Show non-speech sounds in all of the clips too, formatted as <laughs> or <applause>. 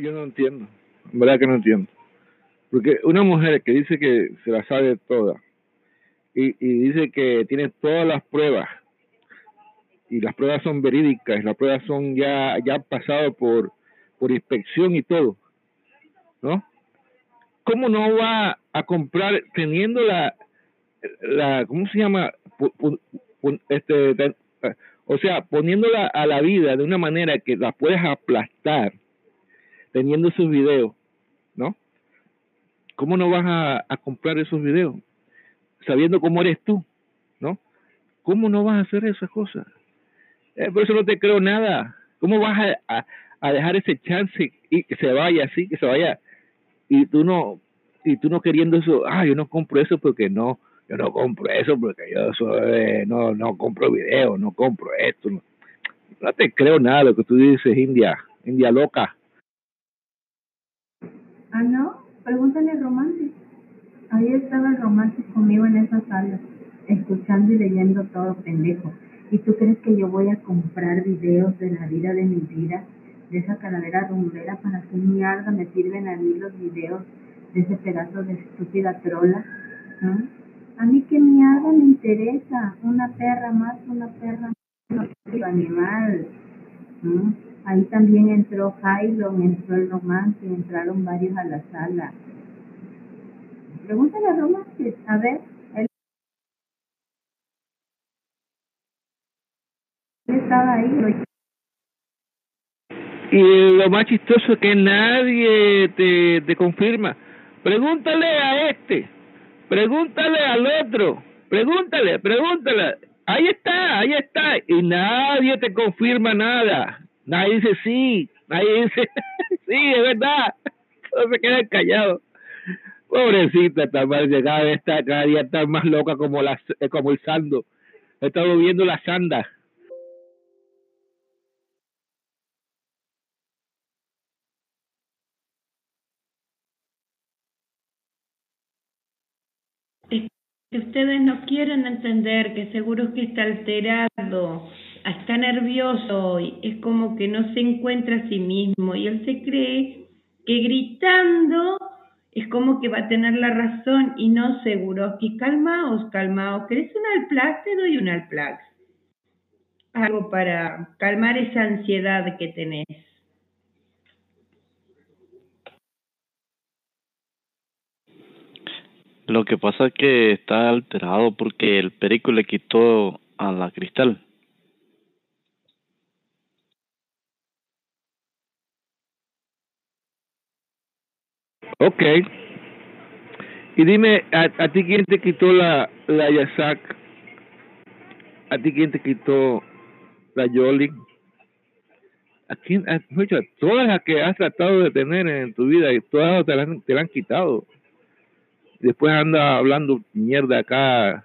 Yo no entiendo, en verdad que no entiendo. Porque una mujer que dice que se la sabe toda y, y dice que tiene todas las pruebas y las pruebas son verídicas, las pruebas son ya, ya pasado por, por inspección y todo, ¿no? ¿Cómo no va a comprar teniendo la, la ¿cómo se llama? Este, o sea, poniéndola a la vida de una manera que la puedes aplastar, teniendo esos videos, ¿no? ¿Cómo no vas a, comprar esos videos? Sabiendo cómo eres tú, ¿no? ¿Cómo no vas a hacer esas cosas? Eh, por eso no te creo nada. ¿Cómo vas a, dejar ese chance y que se vaya así, que se vaya? Y tú no, y tú no queriendo eso, ah, yo no compro eso porque no, yo no compro eso porque yo soy, no, no compro video, no compro esto. No, no te creo nada lo que tú dices, India, India loca. Ah, no, pregúntale al romántico. Ahí estaba el romántico conmigo en esa sala, escuchando y leyendo todo pendejo. ¿Y tú crees que yo voy a comprar videos de la vida de mi vida, de esa calavera rumbera, para qué mierda me sirven a mí los videos de ese pedazo de estúpida trola? ¿Ah? A mí qué mierda me interesa, una perra más, una perra más, un animal. ¿Ah? Ahí también entró Jairo, entró el romance, entraron varios a la sala. Pregúntale a Romance, a ver, estaba ahí. Y lo más chistoso es que nadie te, te confirma. Pregúntale a este, pregúntale al otro, pregúntale, pregúntale. Ahí está, ahí está. Y nadie te confirma nada. Nadie dice sí, nadie dice <laughs> sí, es verdad. Todos se quedan callados. Pobrecita, está cada vez está, cada día está más loca como, la, como el sando. He estado viendo la sanda. que ustedes no quieren entender, que seguro que está alterado, está nervioso, es como que no se encuentra a sí mismo y él se cree que gritando es como que va a tener la razón y no seguro. que calmaos, calmaos, ¿querés un Alplax? Te doy un Alplax. Algo para calmar esa ansiedad que tenés. Lo que pasa es que está alterado porque el perico le quitó a la cristal. Ok. Y dime, ¿a, ti quién te quitó la, la Yasak? ¿A ti quién te quitó la Yoli? ¿A quién? A, todas las que has tratado de tener en tu vida, y todas te te la han quitado después anda hablando mierda acá,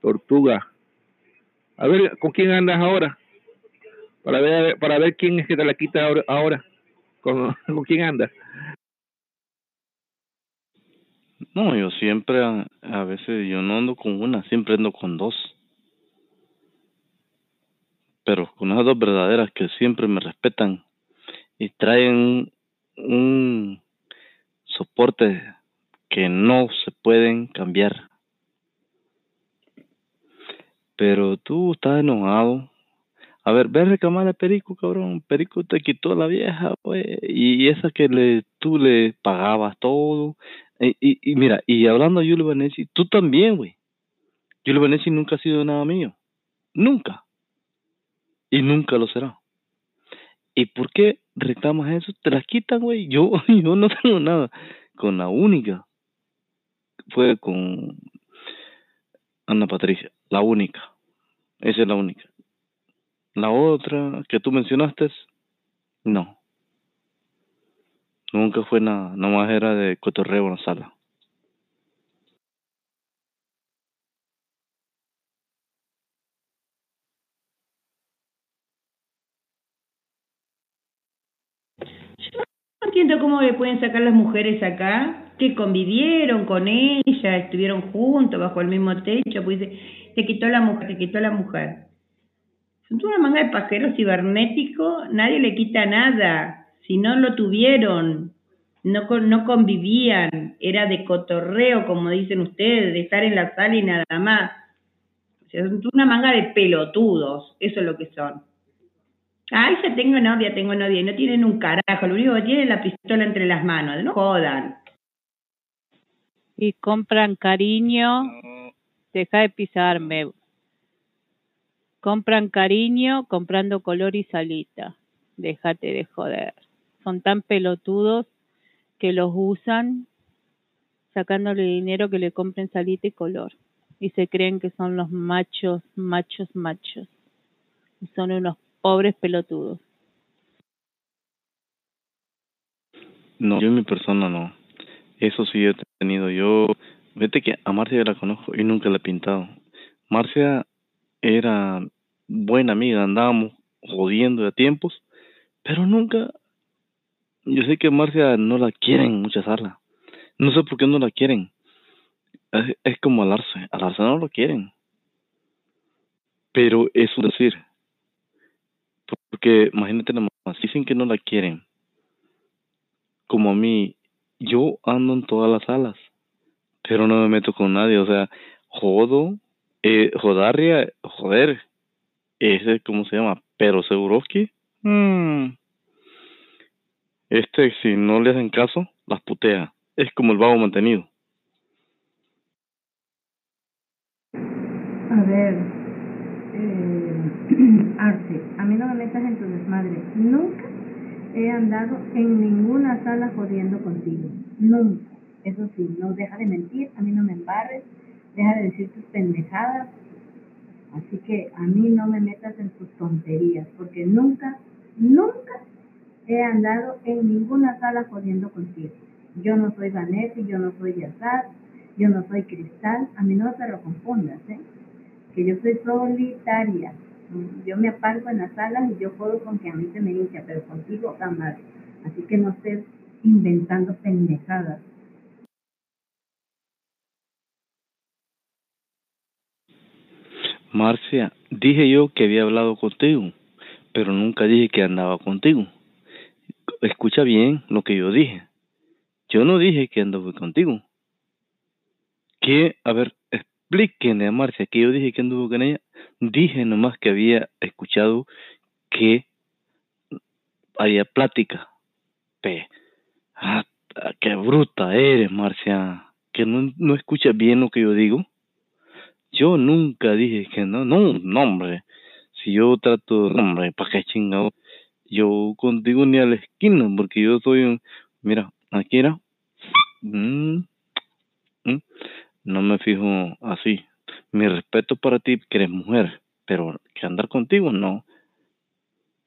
tortuga. A ver, ¿con quién andas ahora? Para ver, para ver quién es que te la quita ahora. ahora. ¿Con, <laughs> ¿Con quién andas? No, yo siempre, a veces yo no ando con una, siempre ando con dos. Pero con esas dos verdaderas que siempre me respetan y traen un soporte que no se pueden cambiar. Pero tú estás enojado. A ver, ve a reclamar a Perico, cabrón. Perico te quitó la vieja, pues. Y esa que le, tú le pagabas todo. Y, y, mira, y hablando de Julio Vanesi, tú también, güey. Julio Vanesi nunca ha sido nada mío. Nunca. Y nunca lo será. ¿Y por qué reclamas eso? Te las quitan, güey. Yo, <laughs> yo no tengo nada. Con la única fue con Ana Patricia, la única. Esa es la única. La otra que tú mencionaste, no. Nunca fue nada, nomás era de cotorreo en la sala. entiendo cómo le pueden sacar las mujeres acá, que convivieron con ella, estuvieron juntos bajo el mismo techo, pues te quitó la mujer, te quitó la mujer. Son una manga de pajeros cibernéticos, nadie le quita nada. Si no lo tuvieron, no, no convivían, era de cotorreo, como dicen ustedes, de estar en la sala y nada más. O sea, una manga de pelotudos, eso es lo que son. Ay, ya tengo novia, tengo novia, y no tienen un carajo, lo único que tienen es la pistola entre las manos, no jodan. Y compran cariño. Deja de pisarme. Compran cariño comprando color y salita. Déjate de joder. Son tan pelotudos que los usan sacándole dinero que le compren salita y color. Y se creen que son los machos, machos, machos. Y son unos pobres pelotudos. No, yo en mi persona no. Eso sí he tenido. Yo, vete que a Marcia la conozco y nunca la he pintado. Marcia era buena amiga, andábamos jodiendo de tiempos, pero nunca. Yo sé que Marcia no la quieren en muchas salas. No sé por qué no la quieren. Es, como al Arce. Al Arce no lo quieren. Pero es un decir. Porque imagínate nada más, dicen que no la quieren. Como a mí, yo ando en todas las salas, pero no me meto con nadie. O sea, jodo, eh, joder, ese, ¿cómo se llama? Pero Seguroski, este, si no le hacen caso, las putea. Es como el vago mantenido. A ver, eh, <clears throat> Arce, a mí no me metas en tu desmadre. Nunca he andado en ninguna sala jodiendo contigo. Nunca. Eso sí, no deja de mentir, a mí no me embarres, deja de decir tus pendejadas. Así que a mí no me metas en tus tonterías, porque nunca, nunca he andado en ninguna sala jodiendo contigo. Yo no soy Vanetti, yo no soy Yazar, yo no soy Cristal, a mí no te lo confundas, ¿eh? que yo soy solitaria. Yo me aparco en las salas y yo juego con que a mí se me hincha, pero contigo jamás. Así que no estés inventando pendejadas. Marcia, dije yo que había hablado contigo, pero nunca dije que andaba contigo. Escucha bien lo que yo dije. Yo no dije que anduve contigo. Que, a ver, explíquenle a Marcia que yo dije que anduve con ella. Dije nomás que había escuchado que había plática. Pe, ah, qué bruta eres, Marcia. Que no, no escuchas bien lo que yo digo. Yo nunca dije que no, no, no, hombre. Si yo trato, hombre, ¿para qué chingado? Yo contigo ni a la esquina, porque yo soy un, mira, aquí era, mm, mm, no me fijo así. Mi respeto para ti, que eres mujer, pero que andar contigo, no.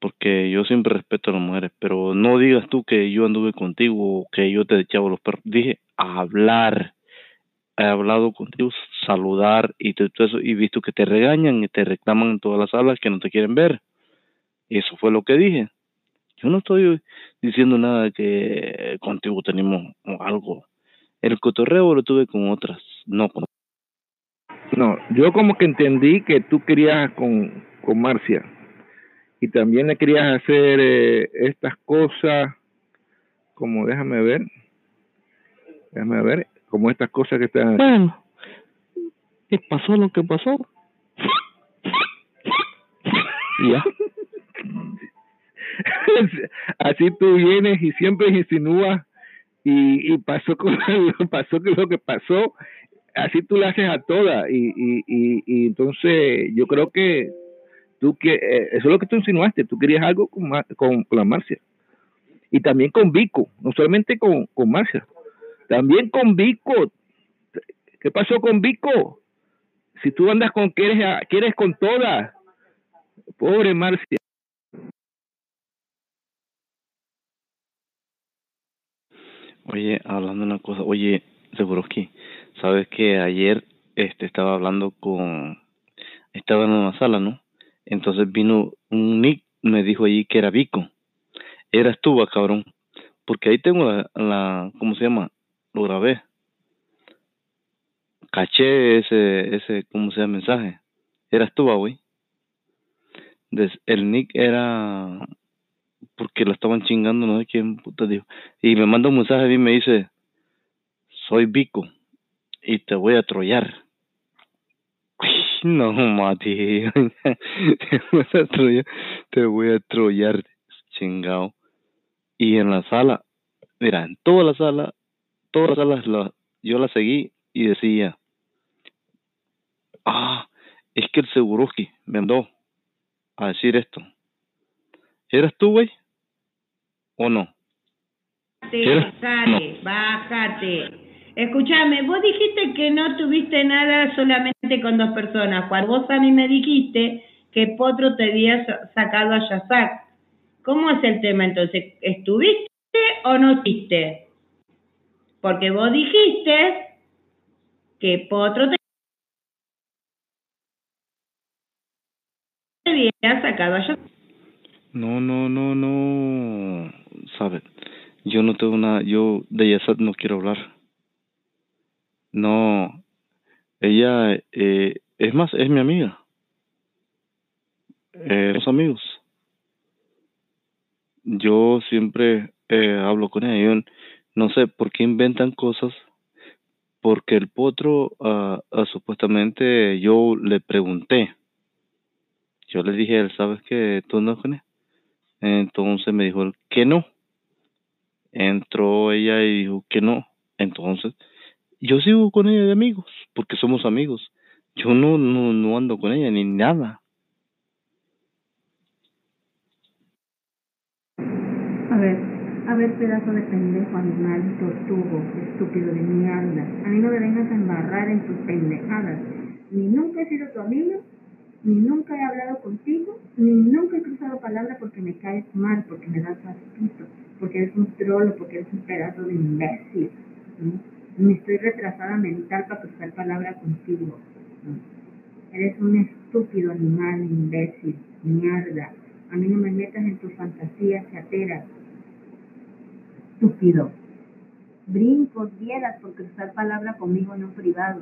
Porque yo siempre respeto a las mujeres, pero no digas tú que yo anduve contigo o que yo te echaba los perros. Dije hablar he hablado contigo, saludar y todo eso, y visto que te regañan y te reclaman en todas las salas que no te quieren ver. Eso fue lo que dije. Yo no estoy diciendo nada que contigo tenemos algo. El cotorreo lo tuve con otras, no con No, yo como que entendí que tú querías con, con Marcia y también le querías hacer eh, estas cosas, como déjame ver, déjame ver, como estas cosas que están. Bueno, ¿qué pasó lo que pasó? Ya. Así tú vienes y siempre insinúas y, y pasó con <laughs> pasó lo que pasó así tú le haces a todas y, y, y, entonces yo creo que tú que eh, eso es lo que tú insinuaste tú querías algo con, con, con la Marcia. Y también con Vico no solamente con, con Marcia también con Vico. ¿qué pasó con Vico? si tú andas con quieres quieres con todas pobre Marcia Oye, hablando de una cosa, oye, Seguroski, sabes que ayer este estaba hablando con, estaba en una sala, ¿no? Entonces vino un Nick, me dijo allí que era Vico. Eras tú, va, cabrón. Porque ahí tengo la, la, ¿cómo se llama? Lo grabé. Caché ese, ese, ¿cómo se llama? Mensaje. Eras tú, va, güey. El Nick era porque la estaban chingando, no sé quién puta dijo. Y me manda un mensaje a mí y me dice, soy Vico y te voy a trollar. No, Mati, <laughs> te voy a trollar, te voy a trollar, chingado. Y en la sala, mira, en toda la sala, todas las salas la, yo la seguí y decía, ah, es que el Seguroski me mandó a decir esto. ¿Eres tú, güey? ¿O no? Bájate, bájate. Escúchame, vos dijiste que no tuviste nada solamente con dos personas. Cuando vos a mí me dijiste que Potro te había sacado a Yazak. ¿Cómo es el tema entonces? ¿Estuviste o no estuviste? Porque vos dijiste que Potro te había sacado a Yazak. No, no, no, no. ¿Sabes? Yo no tengo nada, yo de Yazak no quiero hablar. No, ella, eh, es más, es mi amiga. Eh, los amigos. Yo siempre eh, hablo con ella. Yo no sé por qué inventan cosas. Porque el potro, ah, supuestamente, yo le pregunté. Yo le dije, él, ¿sabes que tú no con él? Entonces me dijo que no. Entró ella y dijo que no. Entonces, yo sigo con ella de amigos, porque somos amigos. Yo no, no, no ando con ella ni nada. A ver, a ver, pedazo de pendejo, animal, tortugo, estúpido de mierda. A mí no me vengas a embarrar en tus pendejadas. Ni nunca he sido tu amigo, ni nunca he hablado contigo, ni nunca he cruzado palabra porque me caes mal, porque me das asquito, porque eres un trolo, porque eres un pedazo de imbécil. Me estoy retrasada mental para cruzar palabra contigo. Eres un estúpido animal, imbécil, mierda. A mí no me metas en tus fantasías chateras. Estúpido. Brincos dieras por cruzar palabra conmigo en un privado,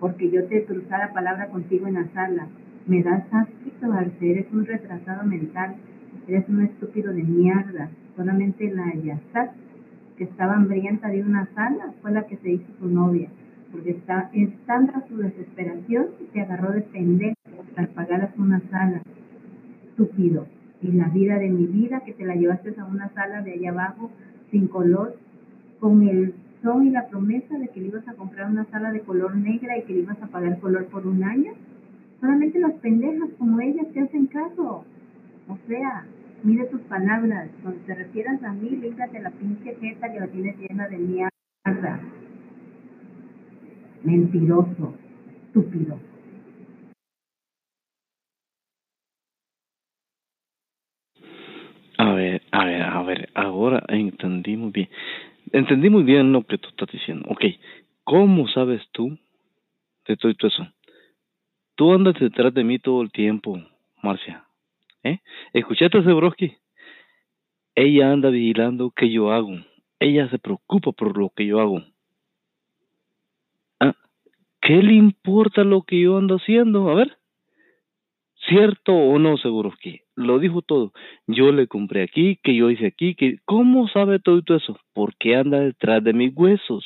porque yo te cruzara palabra contigo en la sala. Me das asquito, Arce, eres un retrasado mental, eres un estúpido de mierda. Solamente la Yasat que estaba hambrienta de una sala fue la que se hizo su novia, porque está, es tanta su desesperación que agarró de pendejo para pagarlas una sala. Estúpido. Y la vida de mi vida que te la llevaste a una sala de allá abajo sin color, con el son y la promesa de que le ibas a comprar una sala de color negra y que le ibas a pagar color por un año. Solamente las pendejas como ellas te hacen caso. O sea, Mire tus palabras. Cuando te refieras a mí, límpiate la pinche jeta que la tienes llena de mierda. Mentiroso. Estúpido. A ver, a ver, a ver, ahora entendí muy bien. Entendí muy bien lo que tú estás diciendo. Ok, ¿cómo sabes tú de todo eso? Tú andas detrás de mí todo el tiempo, Marcia. ¿Eh? ¿Escuchaste Ella anda vigilando qué yo hago. Ella se preocupa por lo que yo hago. Ah, ¿Qué le importa lo que yo ando haciendo? A ver. ¿Cierto o no, que Lo dijo todo. Yo le compré aquí, que yo hice aquí, que... ¿Cómo sabe todo eso? Porque anda detrás de mis huesos.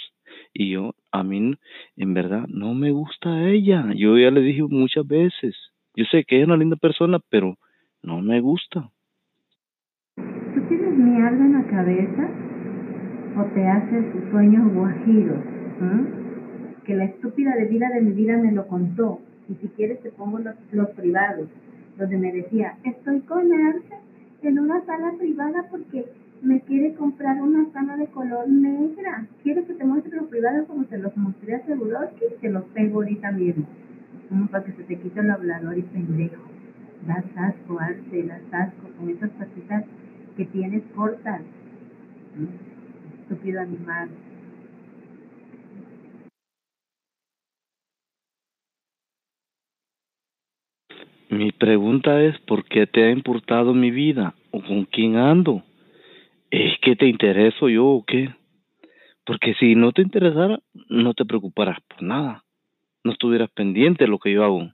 Y yo, a mí, en verdad, no me gusta ella. Yo ya le dije muchas veces. Yo sé que es una linda persona, pero no me gusta. ¿Tú tienes mierda en la cabeza? ¿O te haces sueños guajiros? Que la estúpida de vida de mi vida me lo contó. Y si quieres te pongo los, los privados, donde me decía, estoy con Arce en una sala privada porque me quiere comprar una sala de color negra. Quiero que te muestre los privados como se los mostré a Seguroski, te los pego ahorita mismo. Para que se te quite el hablador y pendejo das asco, Arce, das asco con esas patitas que tienes cortas. Estúpido animal. Mi pregunta es, ¿por qué te ha importado mi vida? ¿O con quién ando? ¿Es que te intereso yo o qué? Porque si no te interesara, no te preocuparas por nada. No estuvieras pendiente de lo que yo hago.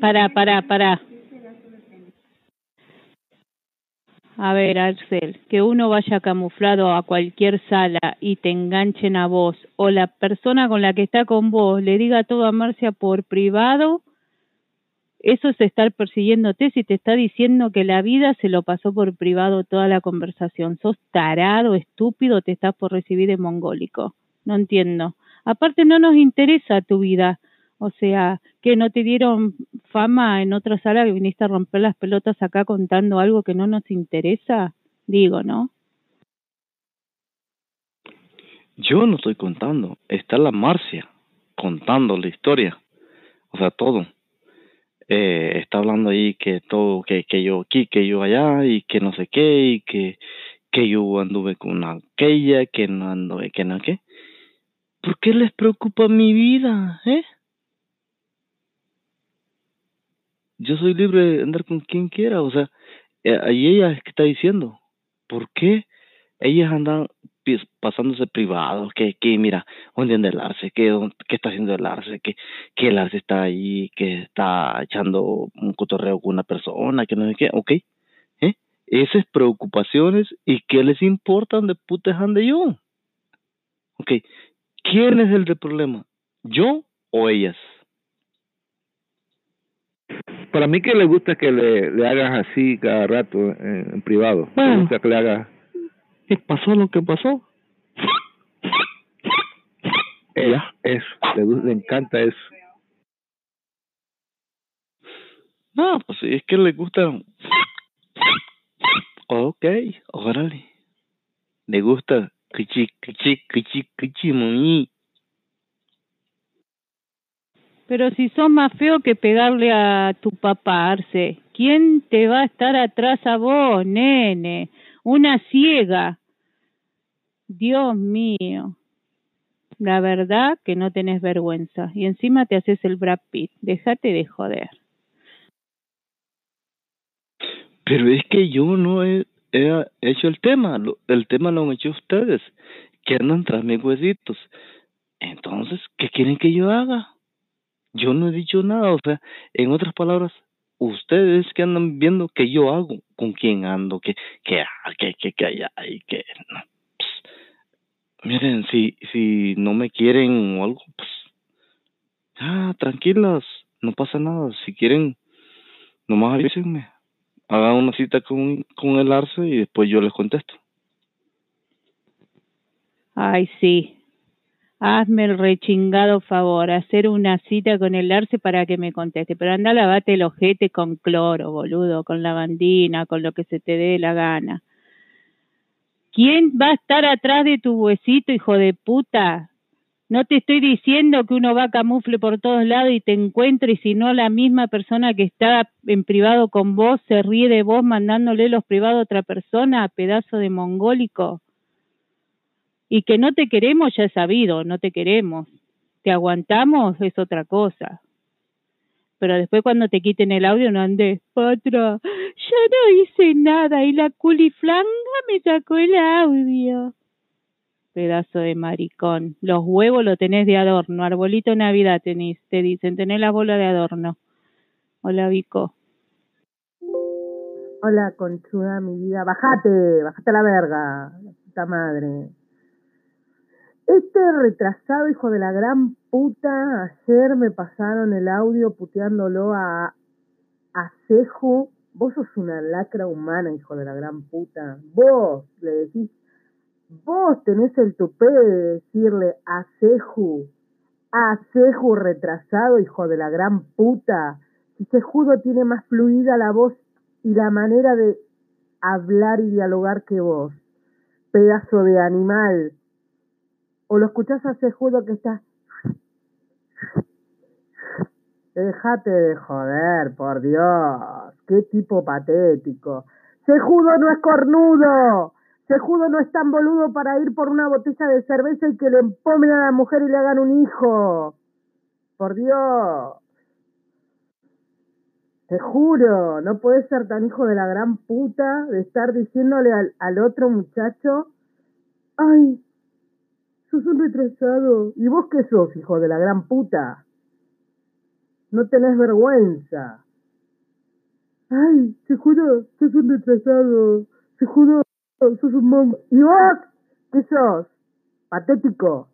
Para, para, para. a ver, Arcel, que uno vaya camuflado a cualquier sala y te enganchen a vos, o la persona con la que está con vos le diga todo a Marcia por privado, eso es estar persiguiéndote si te está diciendo que la vida se lo pasó por privado toda la conversación. Sos tarado, estúpido, te estás por recibir de mongólico. No entiendo. Aparte no nos interesa tu vida. O sea, que no te dieron fama en otra sala que viniste a romper las pelotas acá contando algo que no nos interesa. Digo, ¿no? Yo no estoy contando, está la Marcia contando la historia, o sea, todo. Eh, está hablando ahí que todo, que, que yo aquí, que yo allá, y que no sé qué, y que, que yo anduve con aquella, que no anduve, que no qué. ¿Por qué les preocupa mi vida, eh? Yo soy libre de andar con quien quiera, o sea, eh, ahí ella es que está diciendo, ¿por qué ellas andan pasándose privados? Que, mira, ¿dónde anda el arce? ¿Qué, qué está haciendo el arce? Que, que el arce está ahí, que está echando un cotorreo con una persona, que no sé qué, ok, ¿eh? Esas preocupaciones, ¿y qué les importa dónde putas ande yo? Ok, ¿quién es el del problema? ¿Yo o ellas? Para mí que le gusta que le, le hagas así cada rato en, en privado. Le Bueno. gusta que le hagas ¿Qué pasó lo que pasó? eso, eso. Le, le encanta eso. No, pues si es que le gusta. Ok, órale. Le gusta kichi, kichi, kichi, kichi, mami. Pero si sos más feo que pegarle a tu papá, Arce, ¿quién te va a estar atrás a vos, nene? Una ciega. Dios mío. La verdad que no tenés vergüenza. Y encima te haces el Brad Pitt. Déjate de joder. Pero es que yo no he, he hecho el tema. lo- el tema lo han hecho ustedes, que andan tras mis huesitos. Entonces, ¿qué quieren que yo haga? Yo no he dicho nada. O sea, en otras palabras, ustedes que andan viendo que yo hago, con quién ando, que, que, ah, que, que, que allá y que no. Pss, miren, si, si no me quieren o algo, pues, ah, tranquilas, no pasa nada. Si quieren, nomás avísenme. Hagan una cita con, con el Arce y después yo les contesto. Ay, sí. Hazme el rechingado favor, hacer una cita con el Arce para que me conteste. Pero anda, lavate el ojete con cloro, boludo, con lavandina, con lo que se te dé la gana. ¿Quién va a estar atrás de tu huesito, hijo de puta? No te estoy diciendo que uno va a camufle por todos lados y te encuentre, y si no la misma persona que está en privado con vos se ríe de vos mandándole los privados a otra persona, pedazo de mongólico. Y que no te queremos ya es sabido, no te queremos. Te aguantamos es otra cosa. Pero después cuando te quiten el audio no andes, Patra, ya no hice nada y la culiflanga me sacó el audio. Pedazo de maricón. Los huevos lo tenés de adorno. Arbolito Navidad tenés, te dicen, tenés la bola de adorno. Hola, Vico. Hola, conchuda, mi vida. Bajate, bajate a la verga, la puta madre. Este retrasado hijo de la gran puta, ayer me pasaron el audio puteándolo a, a. Vos sos una lacra humana, hijo de la gran puta. Vos le decís, vos tenés el tupé de decirle a Ceju, a Ceju retrasado, hijo de la gran puta. Si Cejudo tiene más fluida la voz y la manera de hablar y dialogar que vos, pedazo de animal. O lo escuchás a Cejudo que está... Déjate de joder, por Dios. Qué tipo patético. Cejudo no es cornudo. Cejudo no es tan boludo para ir por una botella de cerveza y que le empomen a la mujer y le hagan un hijo. Por Dios. Te juro, no puedes ser tan hijo de la gran puta de estar diciéndole al, al otro muchacho, ay, sos un retrasado. ¿Y vos qué sos, hijo de la gran puta? No tenés vergüenza. Ay, te juro, sos un retrasado. Se juro, sos un mongo. ¿Y vos? ¿Qué sos? Patético.